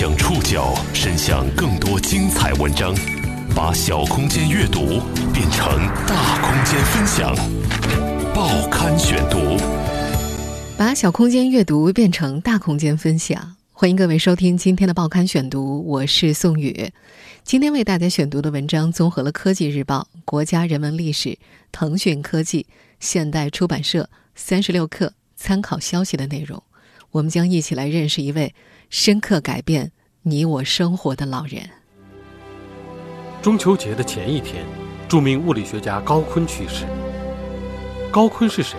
将触角伸向更多精彩文章，把小空间阅读变成大空间分享。报刊选读，把小空间阅读变成大空间分享。欢迎各位收听今天的报刊选读，我是宋宇。今天为大家选读的文章综合了《科技日报》、国家人文历史、腾讯科技、现代出版社、三十六课参考消息的内容。我们将一起来认识一位深刻改变你我生活的老人。中秋节的前一天，著名物理学家高锟去世。高锟是谁？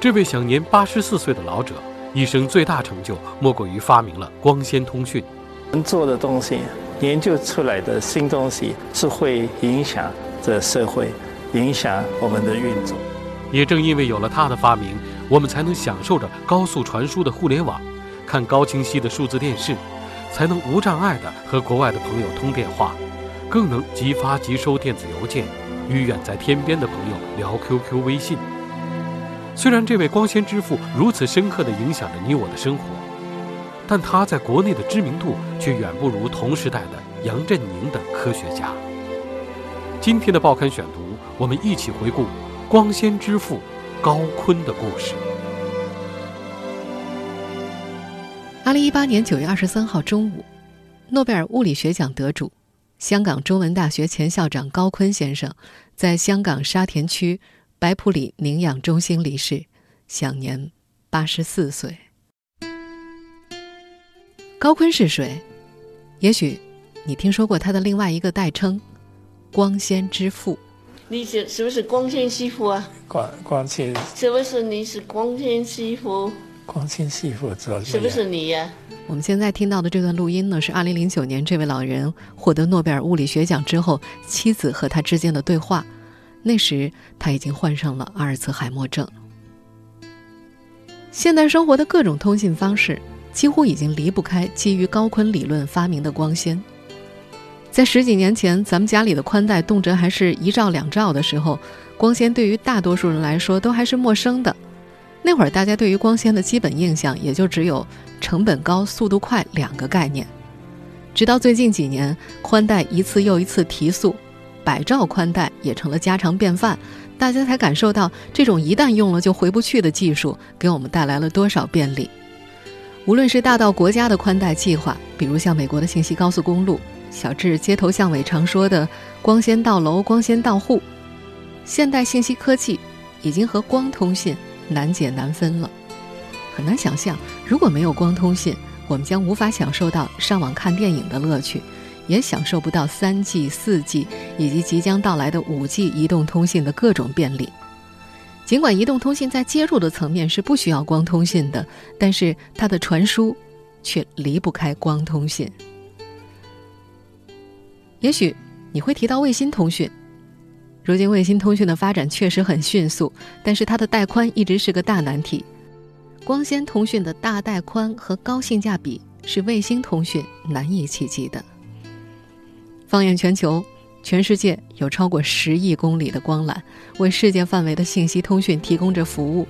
这位享年八十四岁的老者，一生最大成就莫过于发明了光纤通讯。能做的东西，研究出来的新东西，是会影响这社会，影响我们的运作。也正因为有了他的发明。我们才能享受着高速传输的互联网，看高清晰的数字电视，才能无障碍地和国外的朋友通电话，更能即发即收电子邮件，与远在天边的朋友聊 QQ、微信。虽然这位光纤之父如此深刻地影响着你我的生活，但他在国内的知名度却远不如同时代的杨振宁等科学家。今天的报刊选读，我们一起回顾光纤之父。高锟的故事。二零一八年九月二十三号中午，诺贝尔物理学奖得主、香港中文大学前校长高锟先生在香港沙田区白普里宁养中心离世，享年八十四岁。高锟是谁？也许你听说过他的另外一个代称——光纤之父。你是是不是光纤师傅啊？光光纤是不是你是光纤师傅？光纤师傅做是不是你呀？我们现在听到的这段录音呢，是二零零九年这位老人获得诺贝尔物理学奖之后，妻子和他之间的对话。那时他已经患上了阿尔茨海默症。现代生活的各种通信方式几乎已经离不开基于高锟理论发明的光纤。在十几年前，咱们家里的宽带动辄还是一兆两兆的时候，光纤对于大多数人来说都还是陌生的。那会儿，大家对于光纤的基本印象也就只有成本高、速度快两个概念。直到最近几年，宽带一次又一次提速，百兆宽带也成了家常便饭，大家才感受到这种一旦用了就回不去的技术给我们带来了多少便利。无论是大到国家的宽带计划，比如像美国的信息高速公路。小至街头巷尾常说的光纤到楼、光纤到户，现代信息科技已经和光通信难解难分了。很难想象，如果没有光通信，我们将无法享受到上网看电影的乐趣，也享受不到三 G、四 G 以及即将到来的五 G 移动通信的各种便利。尽管移动通信在接入的层面是不需要光通信的，但是它的传输却离不开光通信。也许你会提到卫星通讯，如今卫星通讯的发展确实很迅速，但是它的带宽一直是个大难题。光纤通讯的大带宽和高性价比是卫星通讯难以企及的。放眼全球，全世界有超过十亿公里的光缆为世界范围的信息通讯提供着服务。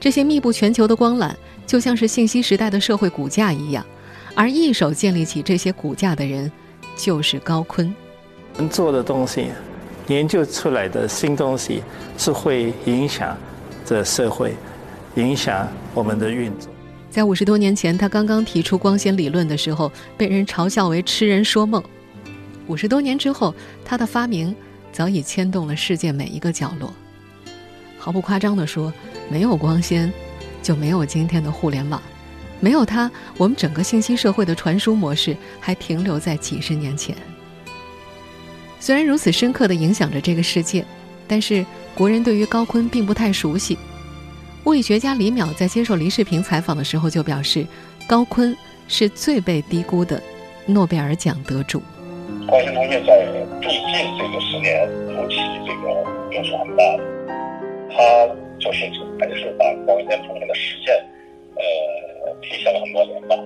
这些密布全球的光缆就像是信息时代的社会骨架一样，而一手建立起这些骨架的人。就是高锟，能做的东西，研究出来的新东西，是会影响这社会，影响我们的运作。在五十多年前，他刚刚提出光纤理论的时候，被人嘲笑为痴人说梦。五十多年之后，他的发明早已牵动了世界每一个角落。毫不夸张地说，没有光纤，就没有今天的互联网。没有它，我们整个信息社会的传输模式还停留在几十年前。虽然如此深刻地影响着这个世界，但是国人对于高锟并不太熟悉。物理学家李淼在接受黎世平采访的时候就表示，高锟是最被低估的诺贝尔奖得主。光纤通讯在最近这个十年尤其这个影响很大，它就是还是把光纤通讯的实现，呃。提前了很多年吧。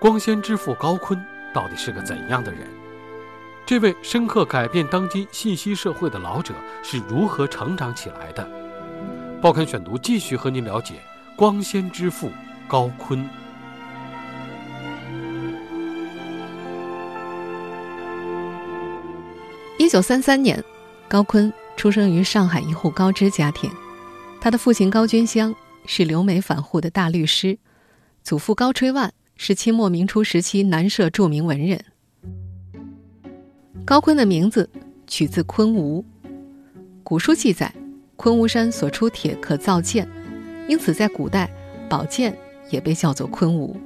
光纤之父高锟到底是个怎样的人？这位深刻改变当今信息社会的老者是如何成长起来的？报刊选读继续和您了解光纤之父高锟。一九三三年，高锟出生于上海一户高知家庭。他的父亲高君香是留美返沪的大律师，祖父高吹万是清末明初时期南社著名文人。高锟的名字取自昆吾，古书记载，昆吾山所出铁可造剑，因此在古代，宝剑也被叫做昆吾。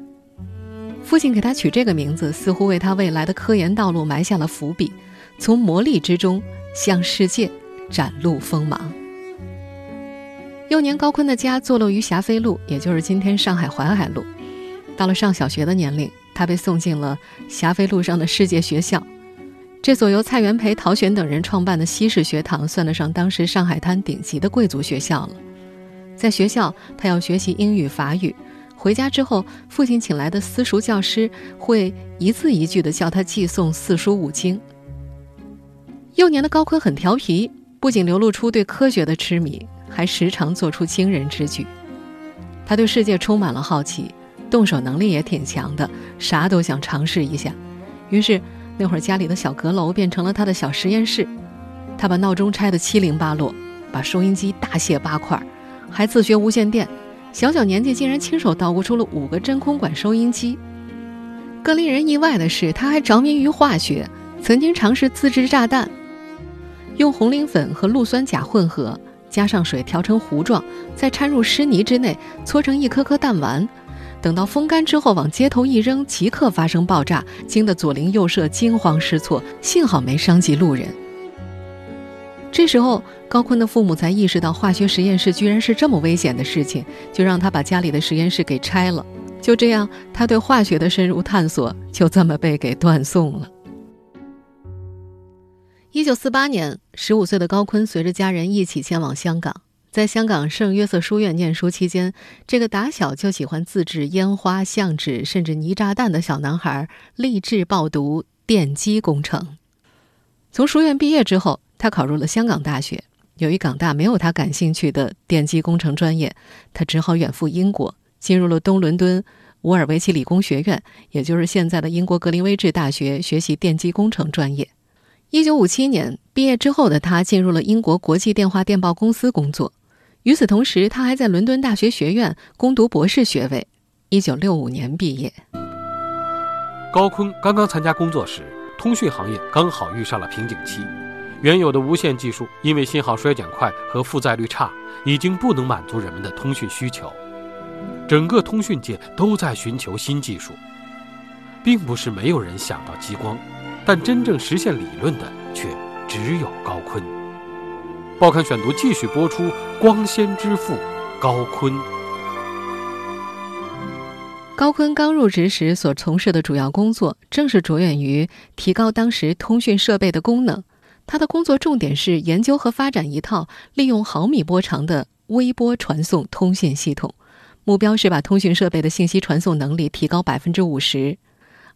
父亲给他取这个名字，似乎为他未来的科研道路埋下了伏笔。从磨砺之中向世界展露锋芒。幼年，高锟的家坐落于霞飞路，也就是今天上海淮海路。到了上小学的年龄，他被送进了霞飞路上的世界学校。这所由蔡元培、陶玄等人创办的西式学堂，算得上当时上海滩顶级的贵族学校了。在学校，他要学习英语、法语。回家之后，父亲请来的私塾教师会一字一句地教他记诵四书五经。幼年的高锟很调皮，不仅流露出对科学的痴迷，还时常做出惊人之举。他对世界充满了好奇，动手能力也挺强的，啥都想尝试一下。于是那会儿家里的小阁楼变成了他的小实验室。他把闹钟拆得七零八落，把收音机大卸八块，还自学无线电。小小年纪竟然亲手捣鼓出了五个真空管收音机。更令人意外的是，他还着迷于化学，曾经尝试自制炸弹。用红磷粉和氯酸钾混合，加上水调成糊状，再掺入湿泥之内，搓成一颗颗弹丸。等到风干之后，往街头一扔，即刻发生爆炸，惊得左邻右舍惊慌失措。幸好没伤及路人。这时候，高锟的父母才意识到化学实验室居然是这么危险的事情，就让他把家里的实验室给拆了。就这样，他对化学的深入探索就这么被给断送了。一九四八年，十五岁的高锟随着家人一起前往香港，在香港圣约瑟书院念书期间，这个打小就喜欢自制烟花、相纸，甚至泥炸弹的小男孩，立志报读电机工程。从书院毕业之后，他考入了香港大学。由于港大没有他感兴趣的电机工程专业，他只好远赴英国，进入了东伦敦伍尔维奇理工学院，也就是现在的英国格林威治大学，学习电机工程专业。一九五七年毕业之后的他进入了英国国际电话电报公司工作。与此同时，他还在伦敦大学学院攻读博士学位。一九六五年毕业。高锟刚刚参加工作时，通讯行业刚好遇上了瓶颈期，原有的无线技术因为信号衰减快和负载率差，已经不能满足人们的通讯需求。整个通讯界都在寻求新技术，并不是没有人想到激光。但真正实现理论的却只有高锟。报刊选读继续播出：光纤之父高锟。高锟刚入职时所从事的主要工作，正是着眼于提高当时通讯设备的功能。他的工作重点是研究和发展一套利用毫米波长的微波传送通信系统，目标是把通讯设备的信息传送能力提高百分之五十。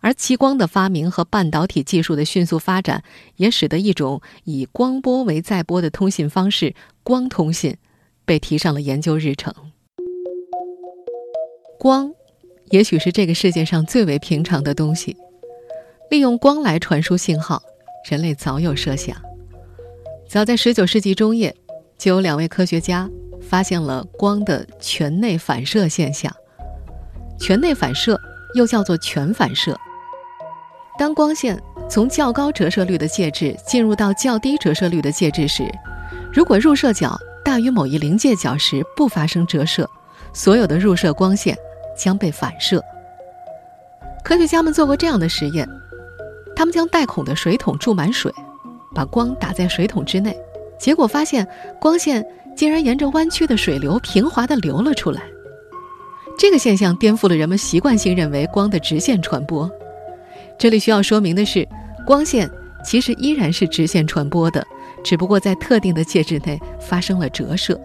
而激光的发明和半导体技术的迅速发展，也使得一种以光波为载波的通信方式——光通信，被提上了研究日程。光，也许是这个世界上最为平常的东西。利用光来传输信号，人类早有设想。早在19世纪中叶，就有两位科学家发现了光的全内反射现象。全内反射又叫做全反射。当光线从较高折射率的介质进入到较低折射率的介质时，如果入射角大于某一临界角时不发生折射，所有的入射光线将被反射。科学家们做过这样的实验，他们将带孔的水桶注满水，把光打在水桶之内，结果发现光线竟然沿着弯曲的水流平滑地流了出来。这个现象颠覆了人们习惯性认为光的直线传播。这里需要说明的是，光线其实依然是直线传播的，只不过在特定的介质内发生了折射。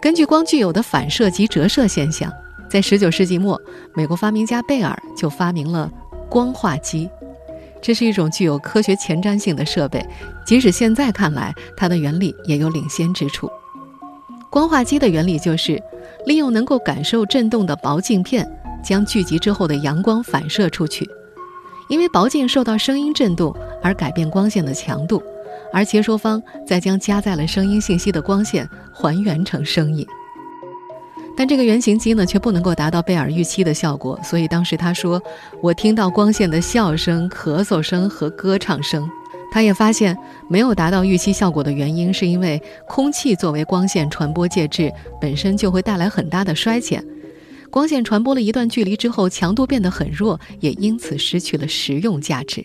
根据光具有的反射及折射现象，在19世纪末，美国发明家贝尔就发明了光化机。这是一种具有科学前瞻性的设备，即使现在看来，它的原理也有领先之处。光化机的原理就是利用能够感受振动的薄镜片，将聚集之后的阳光反射出去。因为薄镜受到声音振动而改变光线的强度，而接收方再将加载了声音信息的光线还原成声音。但这个原型机呢，却不能够达到贝尔预期的效果，所以当时他说：“我听到光线的笑声、咳嗽声和歌唱声。”他也发现没有达到预期效果的原因，是因为空气作为光线传播介质本身就会带来很大的衰减，光线传播了一段距离之后，强度变得很弱，也因此失去了实用价值。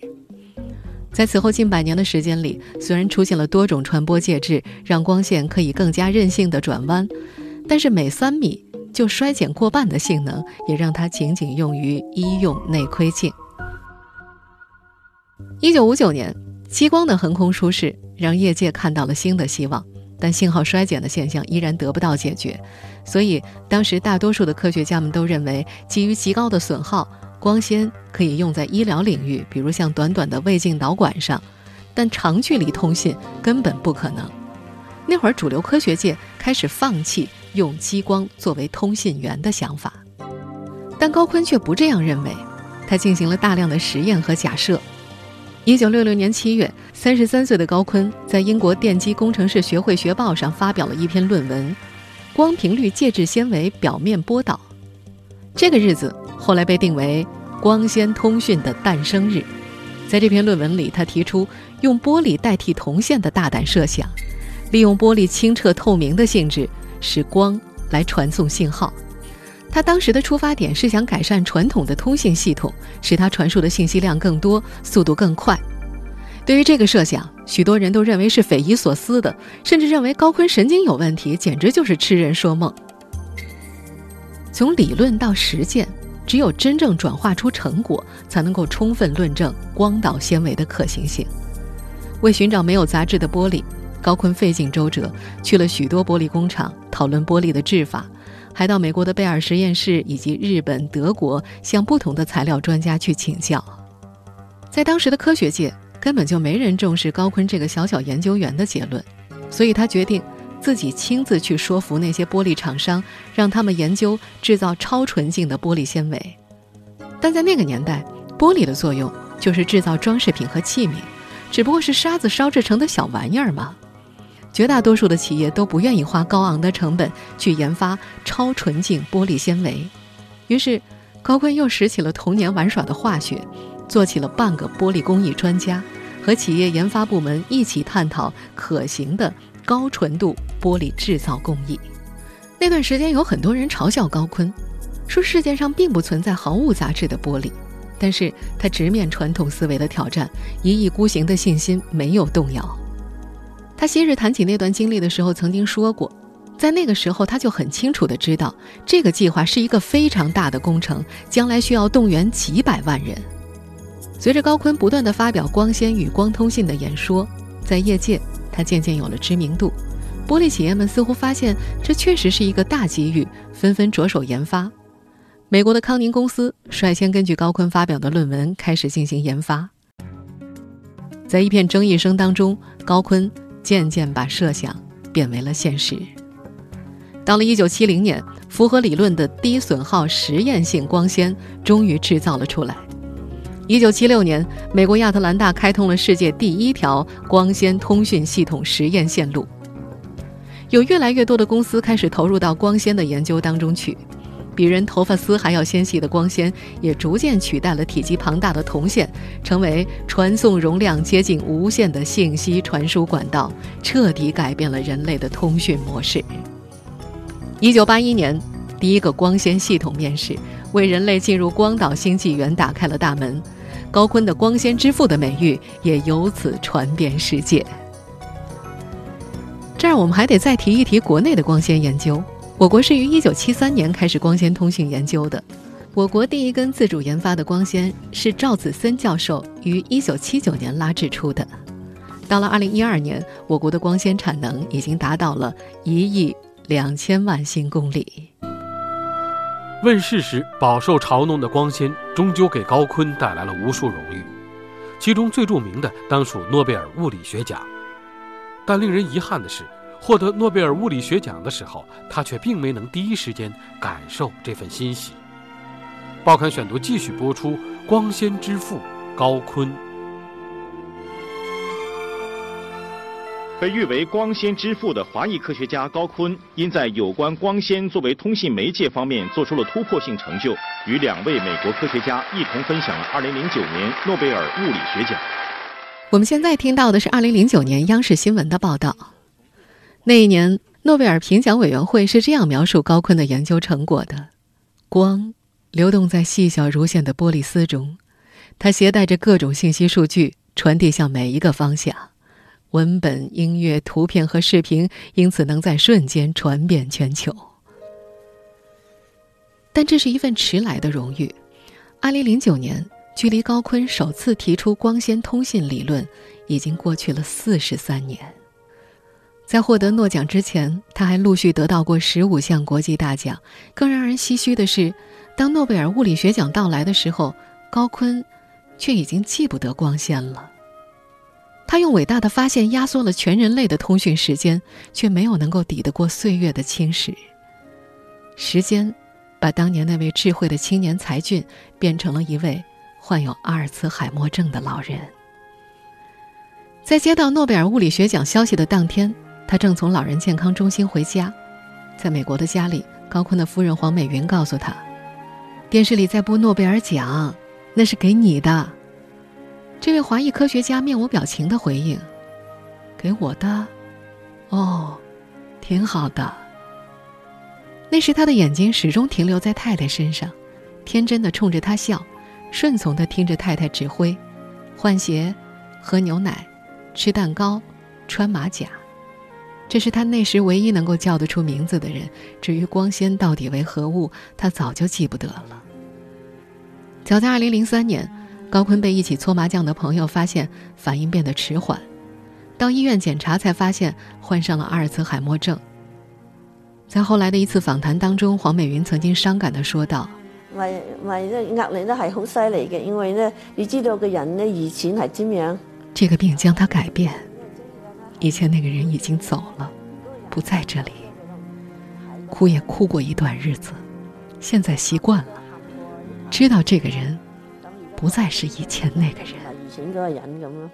在此后近百年的时间里，虽然出现了多种传播介质，让光线可以更加任性的转弯，但是每三米就衰减过半的性能，也让它仅仅用于医用内窥镜。一九五九年。激光的横空出世，让业界看到了新的希望，但信号衰减的现象依然得不到解决。所以，当时大多数的科学家们都认为，基于极高的损耗，光纤可以用在医疗领域，比如像短短的胃镜导管上，但长距离通信根本不可能。那会儿，主流科学界开始放弃用激光作为通信源的想法，但高锟却不这样认为，他进行了大量的实验和假设。一九六六年七月，三十三岁的高锟在英国电机工程师学会学报上发表了一篇论文《光频率介质纤维表面波导》。这个日子后来被定为光纤通讯的诞生日。在这篇论文里，他提出用玻璃代替铜线的大胆设想，利用玻璃清澈透明的性质，使光来传送信号。他当时的出发点是想改善传统的通信系统，使它传输的信息量更多，速度更快。对于这个设想，许多人都认为是匪夷所思的，甚至认为高锟神经有问题，简直就是痴人说梦。从理论到实践，只有真正转化出成果，才能够充分论证光导纤维的可行性。为寻找没有杂质的玻璃，高锟费尽周折，去了许多玻璃工厂，讨论玻璃的制法。还到美国的贝尔实验室以及日本、德国，向不同的材料专家去请教。在当时的科学界，根本就没人重视高锟这个小小研究员的结论，所以他决定自己亲自去说服那些玻璃厂商，让他们研究制造超纯净的玻璃纤维。但在那个年代，玻璃的作用就是制造装饰品和器皿，只不过是沙子烧制成的小玩意儿嘛。绝大多数的企业都不愿意花高昂的成本去研发超纯净玻璃纤维，于是高锟又拾起了童年玩耍的化学，做起了半个玻璃工艺专家，和企业研发部门一起探讨可行的高纯度玻璃制造工艺。那段时间有很多人嘲笑高锟，说世界上并不存在毫无杂质的玻璃，但是他直面传统思维的挑战，一意孤行的信心没有动摇。他昔日谈起那段经历的时候，曾经说过，在那个时候他就很清楚的知道，这个计划是一个非常大的工程，将来需要动员几百万人。随着高锟不断的发表光纤与光通信的演说，在业界他渐渐有了知名度，玻璃企业们似乎发现这确实是一个大机遇，纷纷着手研发。美国的康宁公司率先根据高锟发表的论文开始进行研发，在一片争议声当中，高锟。渐渐把设想变为了现实。到了1970年，符合理论的低损耗实验性光纤终于制造了出来。1976年，美国亚特兰大开通了世界第一条光纤通讯系统实验线路。有越来越多的公司开始投入到光纤的研究当中去。比人头发丝还要纤细的光纤，也逐渐取代了体积庞大的铜线，成为传送容量接近无限的信息传输管道，彻底改变了人类的通讯模式。一九八一年，第一个光纤系统面世，为人类进入光导新纪元打开了大门。高锟的“光纤之父”的美誉也由此传遍世界。这儿我们还得再提一提国内的光纤研究。我国是于1973年开始光纤通信研究的。我国第一根自主研发的光纤是赵子森教授于1979年拉制出的。到了2012年，我国的光纤产能已经达到了一亿两千万新公里。问世时饱受嘲弄的光纤，终究给高锟带来了无数荣誉，其中最著名的当属诺贝尔物理学奖。但令人遗憾的是。获得诺贝尔物理学奖的时候，他却并没能第一时间感受这份欣喜。报刊选读继续播出：光纤之父高锟。被誉为光纤之父的华裔科学家高锟，因在有关光纤作为通信媒介方面做出了突破性成就，与两位美国科学家一同分享了2009年诺贝尔物理学奖。我们现在听到的是2009年央视新闻的报道。那一年，诺贝尔评奖委员会是这样描述高锟的研究成果的：光流动在细小如线的玻璃丝中，它携带着各种信息数据，传递向每一个方向。文本、音乐、图片和视频因此能在瞬间传遍全球。但这是一份迟来的荣誉。2009年，距离高锟首次提出光纤通信理论，已经过去了43年。在获得诺奖之前，他还陆续得到过十五项国际大奖。更让人唏嘘的是，当诺贝尔物理学奖到来的时候，高锟却已经记不得光纤了。他用伟大的发现压缩了全人类的通讯时间，却没有能够抵得过岁月的侵蚀。时间把当年那位智慧的青年才俊变成了一位患有阿尔茨海默症的老人。在接到诺贝尔物理学奖消息的当天。他正从老人健康中心回家，在美国的家里，高锟的夫人黄美云告诉他，电视里在播诺贝尔奖，那是给你的。这位华裔科学家面无表情的回应：“给我的？哦，挺好的。”那时他的眼睛始终停留在太太身上，天真的冲着她笑，顺从的听着太太指挥，换鞋，喝牛奶，吃蛋糕，穿马甲。这是他那时唯一能够叫得出名字的人。至于光纤到底为何物，他早就记不得了。早在2003年，高锟被一起搓麻将的朋友发现反应变得迟缓，到医院检查才发现患上了阿尔茨海默症。在后来的一次访谈当中，黄美云曾经伤感地说道：“咪咪壓力咧係好犀利嘅，因為咧你知道個人咧以前係點樣？這個病將他改變。”以前那个人已经走了，不在这里。哭也哭过一段日子，现在习惯了，知道这个人不再是以前那个人。以前嗰个人咁咯。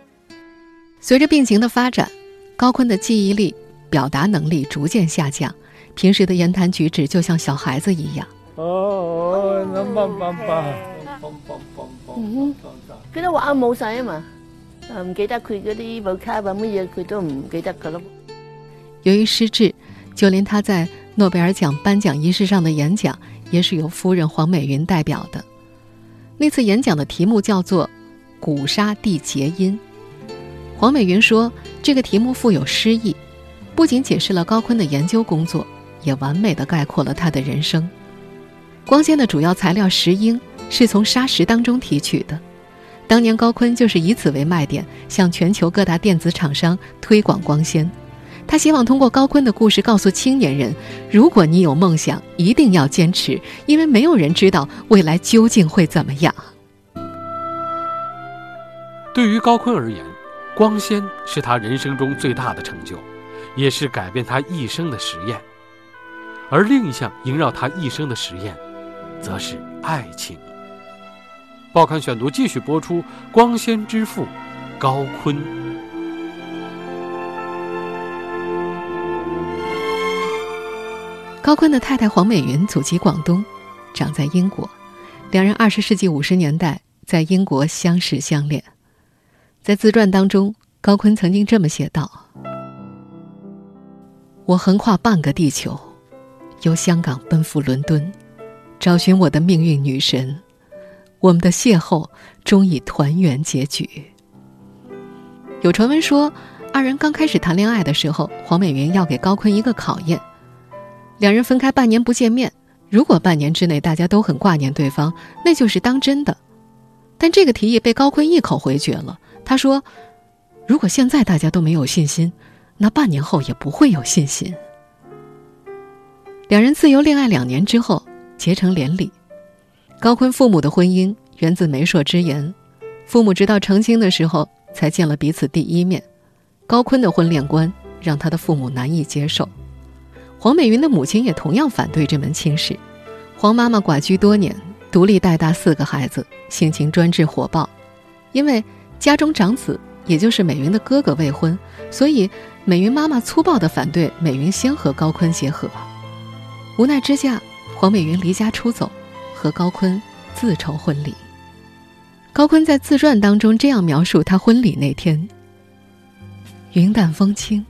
随着病情的发展，高坤的记忆力、表达能力逐渐下降，平时的言谈举止就像小孩子一样。哦，那棒棒棒，棒棒棒棒。嗯，佢都话冇晒啊嘛。唔记得佢嗰啲冇卡啊乜嘢，佢都唔记得噶咯。由于失智，就连他在诺贝尔奖颁奖仪式上的演讲，也是由夫人黄美云代表的。那次演讲的题目叫做《古沙地结音》。黄美云说，这个题目富有诗意，不仅解释了高锟的研究工作，也完美的概括了他的人生。光纤的主要材料石英是从砂石当中提取的。当年高锟就是以此为卖点，向全球各大电子厂商推广光纤。他希望通过高锟的故事告诉青年人：如果你有梦想，一定要坚持，因为没有人知道未来究竟会怎么样。对于高锟而言，光纤是他人生中最大的成就，也是改变他一生的实验。而另一项萦绕他一生的实验，则是爱情。报刊选读继续播出：光纤之父高锟。高锟的太太黄美云祖籍广东，长在英国，两人二十世纪五十年代在英国相识相恋。在自传当中，高锟曾经这么写道：“我横跨半个地球，由香港奔赴伦敦，找寻我的命运女神。”我们的邂逅终以团圆结局。有传闻说，二人刚开始谈恋爱的时候，黄美云要给高锟一个考验。两人分开半年不见面，如果半年之内大家都很挂念对方，那就是当真的。但这个提议被高锟一口回绝了。他说：“如果现在大家都没有信心，那半年后也不会有信心。”两人自由恋爱两年之后，结成连理。高锟父母的婚姻源自媒妁之言，父母直到成亲的时候才见了彼此第一面。高锟的婚恋观让他的父母难以接受。黄美云的母亲也同样反对这门亲事。黄妈妈寡居多年，独立带大四个孩子，性情专制火爆。因为家中长子，也就是美云的哥哥未婚，所以美云妈妈粗暴地反对美云先和高坤结合。无奈之下，黄美云离家出走，和高锟自筹婚礼。高锟在自传当中这样描述他婚礼那天：云淡风轻，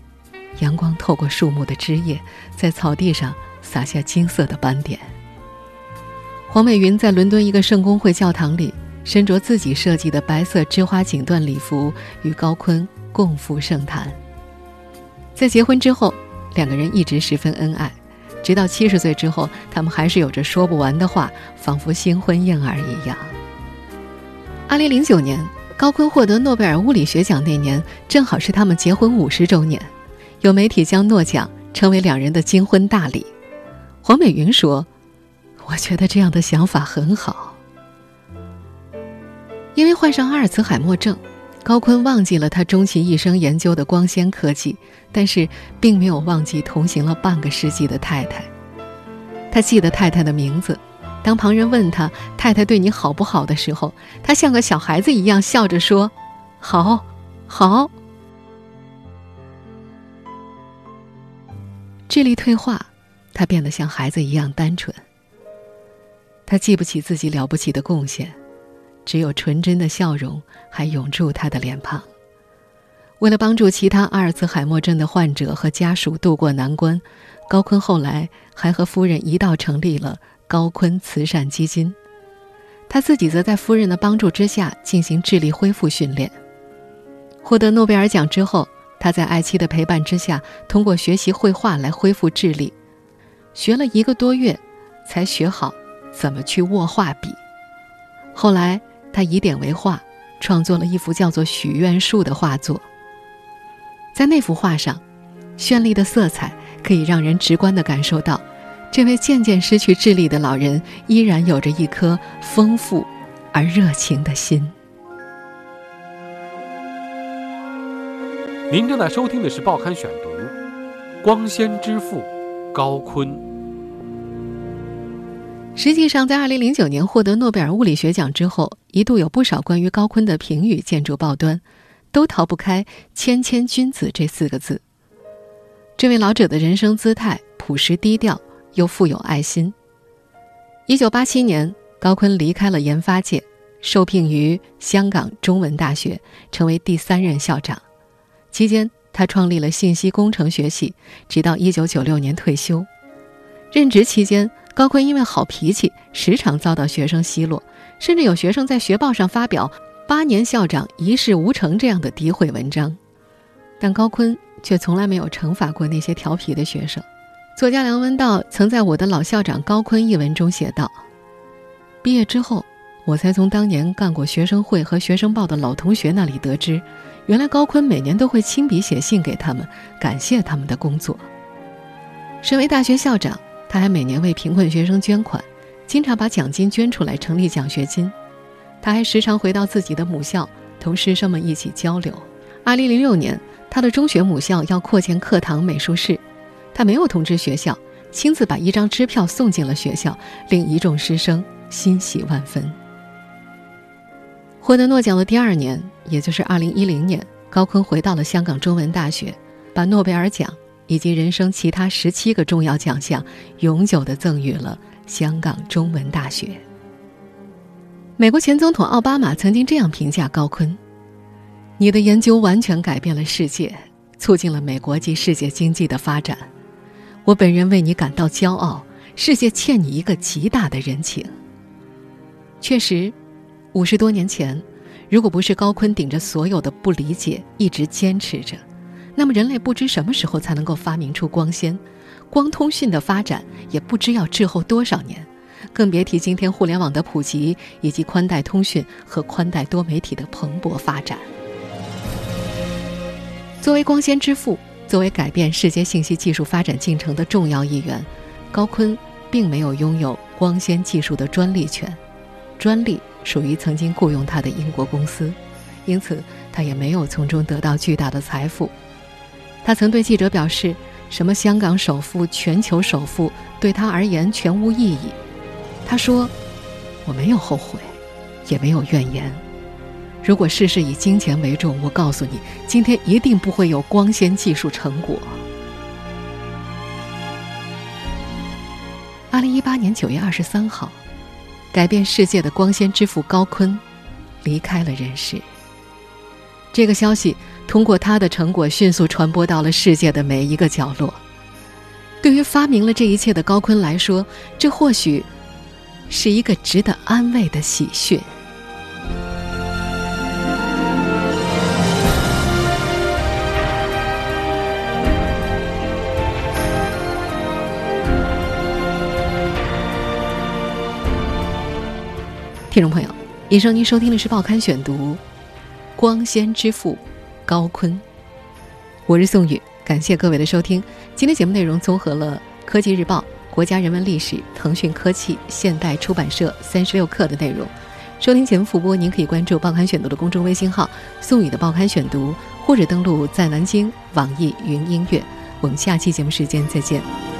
阳光透过树木的枝叶，在草地上洒下金色的斑点。黄美云在伦敦一个圣公会教堂里，身着自己设计的白色织花锦缎礼服，与高锟共赴圣坛。在结婚之后，两个人一直十分恩爱，直到七十岁之后，他们还是有着说不完的话，仿佛新婚燕尔一样。二零零九年，高锟获得诺贝尔物理学奖那年，正好是他们结婚五十周年。有媒体将诺奖称为两人的金婚大礼。黄美云说：“我觉得这样的想法很好。”因为患上阿尔茨海默症，高坤忘记了他终其一生研究的光纤科技，但是并没有忘记同行了半个世纪的太太。他记得太太的名字。当旁人问他太太对你好不好的时候，他像个小孩子一样笑着说：“好，好。”智力退化，他变得像孩子一样单纯。他记不起自己了不起的贡献，只有纯真的笑容还永驻他的脸庞。为了帮助其他阿尔茨海默症的患者和家属渡过难关，高坤后来还和夫人一道成立了。高坤慈善基金，他自己则在夫人的帮助之下进行智力恢复训练。获得诺贝尔奖之后，他在爱妻的陪伴之下，通过学习绘画来恢复智力，学了一个多月，才学好怎么去握画笔。后来，他以点为画，创作了一幅叫做《许愿树》的画作。在那幅画上，绚丽的色彩可以让人直观地感受到。这位渐渐失去智力的老人，依然有着一颗丰富而热情的心。您正在收听的是《报刊选读》，光纤之父高锟。实际上，在二零零九年获得诺贝尔物理学奖之后，一度有不少关于高锟的评语建筑报端，都逃不开“谦谦君子”这四个字。这位老者的人生姿态朴实低调。又富有爱心。一九八七年，高锟离开了研发界，受聘于香港中文大学，成为第三任校长。期间，他创立了信息工程学系，直到一九九六年退休。任职期间，高坤因为好脾气，时常遭到学生奚落，甚至有学生在学报上发表“八年校长一事无成”这样的诋毁文章。但高坤却从来没有惩罚过那些调皮的学生。作家梁文道曾在我的老校长高坤一文中写道：“毕业之后，我才从当年干过学生会和学生报的老同学那里得知，原来高坤每年都会亲笔写信给他们，感谢他们的工作。身为大学校长，他还每年为贫困学生捐款，经常把奖金捐出来成立奖学金。他还时常回到自己的母校，同师生们一起交流。2006年，他的中学母校要扩建课堂、美术室。”他没有通知学校，亲自把一张支票送进了学校，令一众师生欣喜万分。获得诺奖的第二年，也就是2010年，高坤回到了香港中文大学，把诺贝尔奖以及人生其他十七个重要奖项永久的赠予了香港中文大学。美国前总统奥巴马曾经这样评价高锟：“你的研究完全改变了世界，促进了美国及世界经济的发展。”我本人为你感到骄傲，世界欠你一个极大的人情。确实，五十多年前，如果不是高锟顶着所有的不理解一直坚持着，那么人类不知什么时候才能够发明出光纤，光通讯的发展也不知要滞后多少年，更别提今天互联网的普及以及宽带通讯和宽带多媒体的蓬勃发展。作为光纤之父。作为改变世界信息技术发展进程的重要一员，高锟并没有拥有光纤技术的专利权，专利属于曾经雇佣他的英国公司，因此他也没有从中得到巨大的财富。他曾对记者表示：“什么香港首富、全球首富，对他而言全无意义。”他说：“我没有后悔，也没有怨言。如果事事以金钱为重，我告诉你，今天一定不会有光纤技术成果。”二零一八年九月二十三号，改变世界的光纤之父高锟离开了人世。这个消息通过他的成果迅速传播到了世界的每一个角落。对于发明了这一切的高锟来说，这或许是一个值得安慰的喜讯。听众朋友，以上您收听的是《报刊选读》。光纤之父高坤，我是宋宇，感谢各位的收听。今天节目内容综合了《科技日报》、国家人文历史、腾讯科技、现代出版社三十六课的内容。收听节目复播，您可以关注《报刊选读》的公众微信号“宋宇的报刊选读”，或者登录在南京网易云音乐。我们下期节目时间再见。